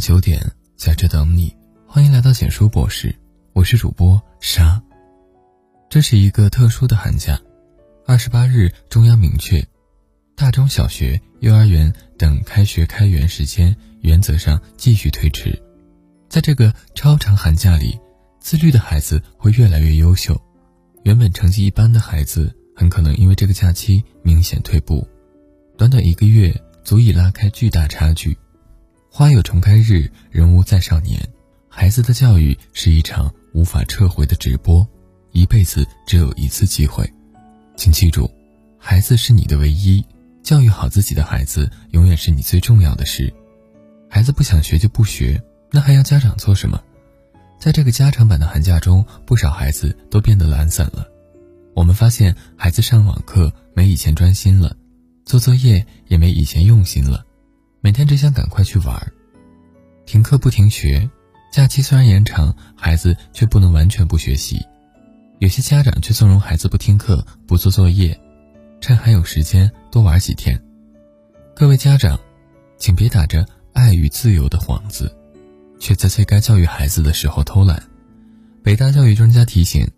九点，在这等你。欢迎来到简书博士，我是主播沙。这是一个特殊的寒假，二十八日，中央明确，大中小学、幼儿园等开学开园时间原则上继续推迟。在这个超长寒假里，自律的孩子会越来越优秀，原本成绩一般的孩子很可能因为这个假期明显退步。短短一个月，足以拉开巨大差距。花有重开日，人无再少年。孩子的教育是一场无法撤回的直播，一辈子只有一次机会，请记住，孩子是你的唯一，教育好自己的孩子永远是你最重要的事。孩子不想学就不学，那还要家长做什么？在这个加长版的寒假中，不少孩子都变得懒散了。我们发现，孩子上网课没以前专心了，做作业也没以前用心了，每天只想赶快去玩，停课不停学。假期虽然延长，孩子却不能完全不学习。有些家长却纵容孩子不听课、不做作业，趁还有时间多玩几天。各位家长，请别打着爱与自由的幌子，却在最该教育孩子的时候偷懒。北大教育专家提醒：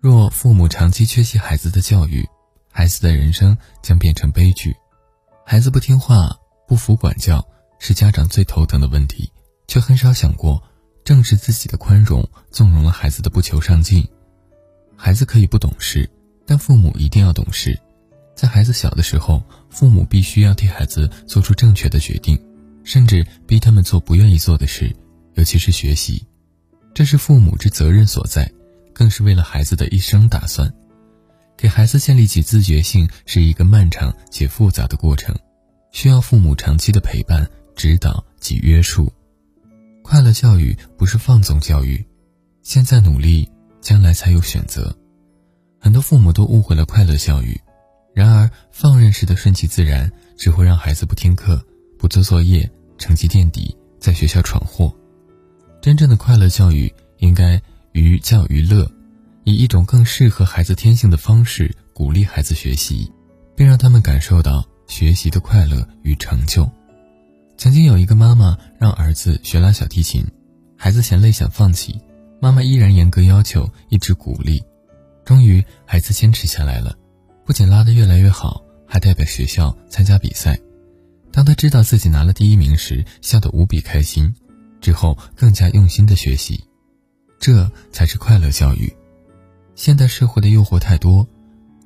若父母长期缺席孩子的教育，孩子的人生将变成悲剧。孩子不听话、不服管教，是家长最头疼的问题，却很少想过。正是自己的宽容，纵容了孩子的不求上进。孩子可以不懂事，但父母一定要懂事。在孩子小的时候，父母必须要替孩子做出正确的决定，甚至逼他们做不愿意做的事，尤其是学习。这是父母之责任所在，更是为了孩子的一生打算。给孩子建立起自觉性是一个漫长且复杂的过程，需要父母长期的陪伴、指导及约束。快乐教育不是放纵教育，现在努力，将来才有选择。很多父母都误会了快乐教育，然而放任式的顺其自然只会让孩子不听课、不做作业，成绩垫底，在学校闯祸。真正的快乐教育应该寓教于乐，以一种更适合孩子天性的方式鼓励孩子学习，并让他们感受到学习的快乐与成就。曾经有一个妈妈让儿子学拉小提琴，孩子嫌累想放弃，妈妈依然严格要求，一直鼓励，终于孩子坚持下来了，不仅拉得越来越好，还代表学校参加比赛。当他知道自己拿了第一名时，笑得无比开心，之后更加用心的学习，这才是快乐教育。现代社会的诱惑太多，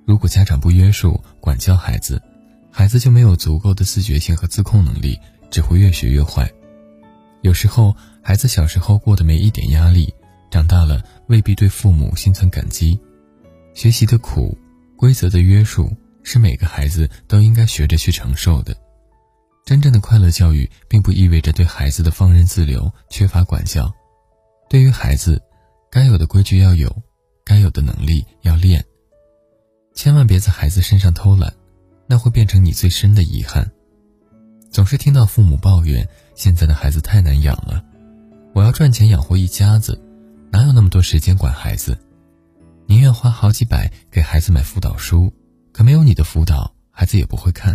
如果家长不约束管教孩子，孩子就没有足够的自觉性和自控能力。只会越学越坏。有时候，孩子小时候过得没一点压力，长大了未必对父母心存感激。学习的苦，规则的约束，是每个孩子都应该学着去承受的。真正的快乐教育，并不意味着对孩子的放任自流、缺乏管教。对于孩子，该有的规矩要有，该有的能力要练。千万别在孩子身上偷懒，那会变成你最深的遗憾。总是听到父母抱怨现在的孩子太难养了，我要赚钱养活一家子，哪有那么多时间管孩子？宁愿花好几百给孩子买辅导书，可没有你的辅导，孩子也不会看；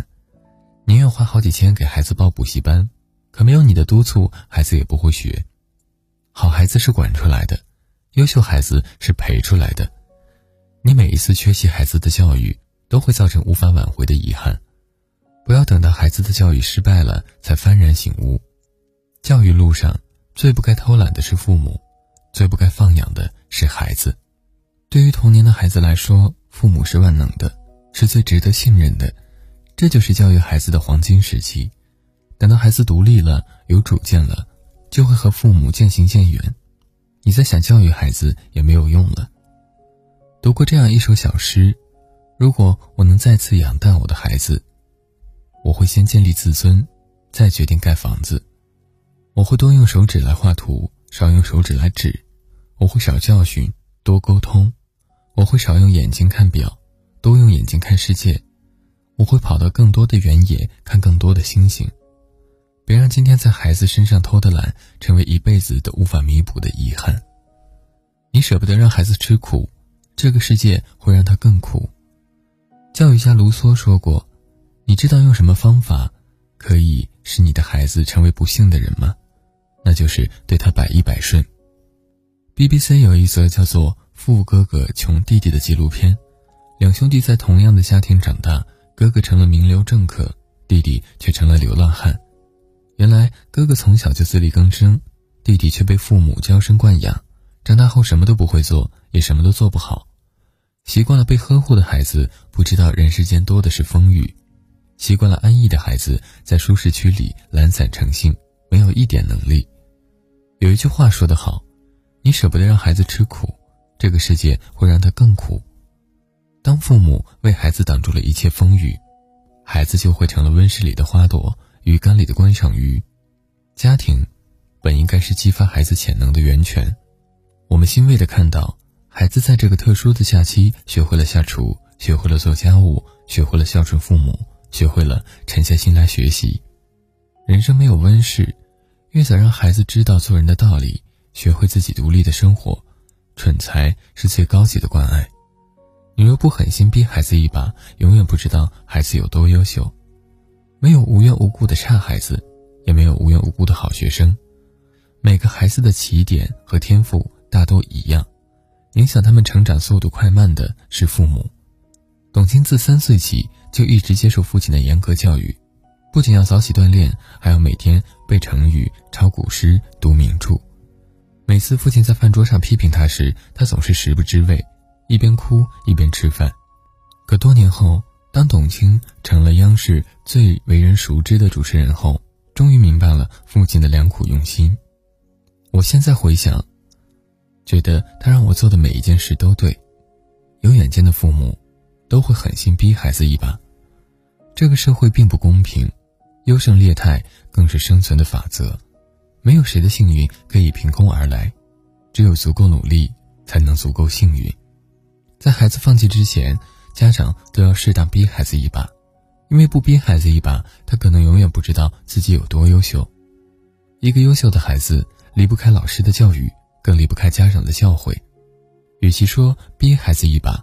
宁愿花好几千给孩子报补习班，可没有你的督促，孩子也不会学。好孩子是管出来的，优秀孩子是陪出来的。你每一次缺席孩子的教育，都会造成无法挽回的遗憾。不要等到孩子的教育失败了才幡然醒悟。教育路上最不该偷懒的是父母，最不该放养的是孩子。对于童年的孩子来说，父母是万能的，是最值得信任的。这就是教育孩子的黄金时期。等到孩子独立了、有主见了，就会和父母渐行渐远。你再想教育孩子也没有用了。读过这样一首小诗：如果我能再次养大我的孩子。我会先建立自尊，再决定盖房子。我会多用手指来画图，少用手指来指。我会少教训，多沟通。我会少用眼睛看表，多用眼睛看世界。我会跑到更多的原野，看更多的星星。别让今天在孩子身上偷的懒，成为一辈子都无法弥补的遗憾。你舍不得让孩子吃苦，这个世界会让他更苦。教育家卢梭说过。你知道用什么方法可以使你的孩子成为不幸的人吗？那就是对他百依百顺。BBC 有一则叫做《富哥哥穷弟弟》的纪录片，两兄弟在同样的家庭长大，哥哥成了名流政客，弟弟却成了流浪汉。原来哥哥从小就自力更生，弟弟却被父母娇生惯养，长大后什么都不会做，也什么都做不好。习惯了被呵护的孩子，不知道人世间多的是风雨；习惯了安逸的孩子，在舒适区里懒散成性，没有一点能力。有一句话说得好：“你舍不得让孩子吃苦，这个世界会让他更苦。”当父母为孩子挡住了一切风雨，孩子就会成了温室里的花朵，鱼缸里的观赏鱼。家庭本应该是激发孩子潜能的源泉，我们欣慰地看到。孩子在这个特殊的假期，学会了下厨，学会了做家务，学会了孝顺父母，学会了沉下心来学习。人生没有温室，越早让孩子知道做人的道理，学会自己独立的生活，蠢才是最高级的关爱。你若不狠心逼孩子一把，永远不知道孩子有多优秀。没有无缘无故的差孩子，也没有无缘无故的好学生。每个孩子的起点和天赋大都一样。影响他们成长速度快慢的是父母。董卿自三岁起就一直接受父亲的严格教育，不仅要早起锻炼，还要每天背成语、抄古诗、读名著。每次父亲在饭桌上批评他时，他总是食不知味，一边哭一边吃饭。可多年后，当董卿成了央视最为人熟知的主持人后，终于明白了父亲的良苦用心。我现在回想。觉得他让我做的每一件事都对，有远见的父母都会狠心逼孩子一把。这个社会并不公平，优胜劣汰更是生存的法则。没有谁的幸运可以凭空而来，只有足够努力才能足够幸运。在孩子放弃之前，家长都要适当逼孩子一把，因为不逼孩子一把，他可能永远不知道自己有多优秀。一个优秀的孩子离不开老师的教育。更离不开家长的教诲，与其说逼孩子一把，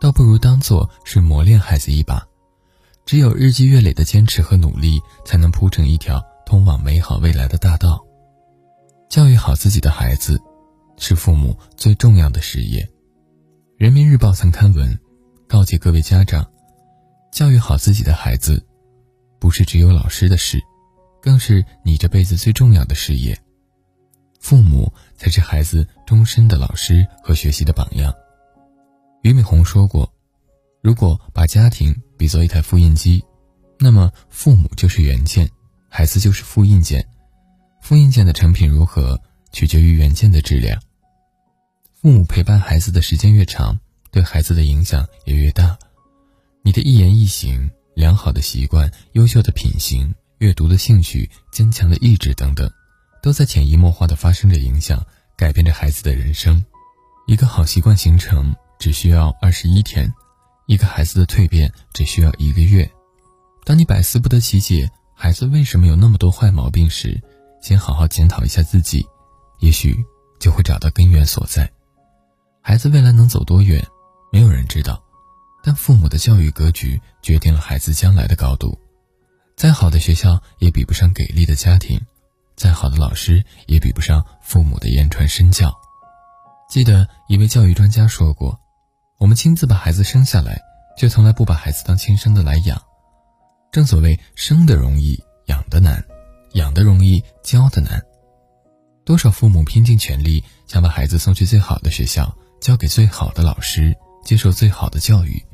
倒不如当做是磨练孩子一把。只有日积月累的坚持和努力，才能铺成一条通往美好未来的大道。教育好自己的孩子，是父母最重要的事业。人民日报曾刊文告诫各位家长：教育好自己的孩子，不是只有老师的事，更是你这辈子最重要的事业。父母才是孩子终身的老师和学习的榜样。俞敏洪说过：“如果把家庭比作一台复印机，那么父母就是原件，孩子就是复印件。复印件的成品如何，取决于原件的质量。父母陪伴孩子的时间越长，对孩子的影响也越大。你的一言一行、良好的习惯、优秀的品行、阅读的兴趣、坚强的意志等等。”都在潜移默化地发生着影响，改变着孩子的人生。一个好习惯形成只需要二十一天，一个孩子的蜕变只需要一个月。当你百思不得其解孩子为什么有那么多坏毛病时，先好好检讨一下自己，也许就会找到根源所在。孩子未来能走多远，没有人知道，但父母的教育格局决定了孩子将来的高度。再好的学校也比不上给力的家庭。再好的老师也比不上父母的言传身教。记得一位教育专家说过：“我们亲自把孩子生下来，却从来不把孩子当亲生的来养。正所谓生的容易，养的难；养的容易，教的难。多少父母拼尽全力想把孩子送去最好的学校，交给最好的老师，接受最好的教育，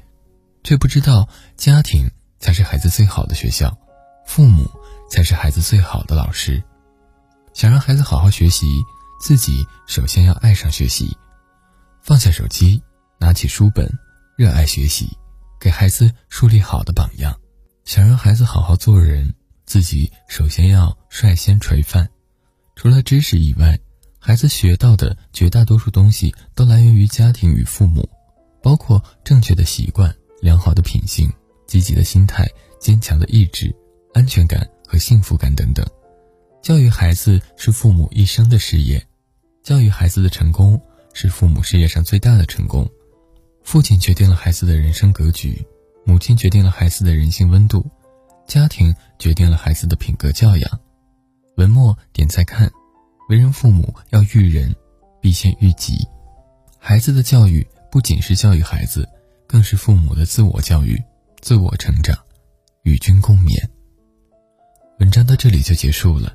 却不知道家庭才是孩子最好的学校，父母才是孩子最好的老师。”想让孩子好好学习，自己首先要爱上学习，放下手机，拿起书本，热爱学习，给孩子树立好的榜样。想让孩子好好做人，自己首先要率先垂范。除了知识以外，孩子学到的绝大多数东西都来源于家庭与父母，包括正确的习惯、良好的品性、积极的心态、坚强的意志、安全感和幸福感等等。教育孩子是父母一生的事业，教育孩子的成功是父母事业上最大的成功。父亲决定了孩子的人生格局，母亲决定了孩子的人性温度，家庭决定了孩子的品格教养。文末点再看，为人父母要育人，必先育己。孩子的教育不仅是教育孩子，更是父母的自我教育、自我成长。与君共勉。文章到这里就结束了。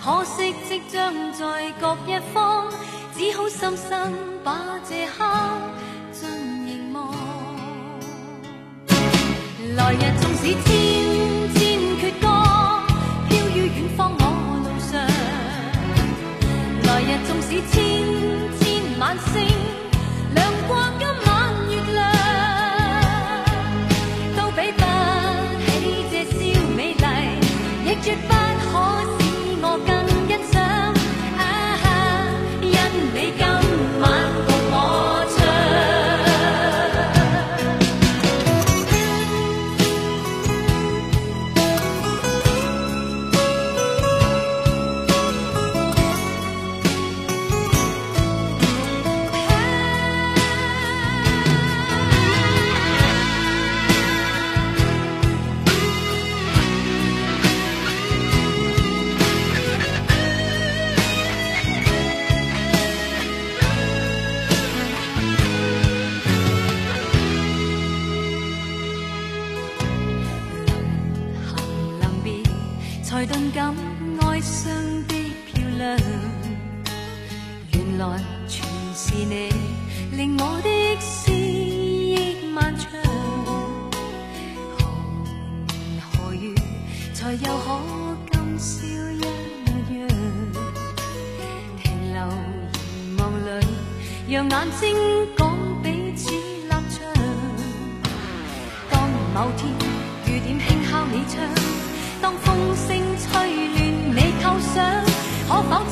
可惜即将在各一方，只好深深把这刻尽凝望。来日纵使千千阙歌，飘于远方我路上。来日纵使千是你令我的思忆漫长。何年何月才又可今宵一样？停留凝望里，让眼睛讲彼此立场。当某天雨点轻敲你窗。当风声吹乱你构想，可否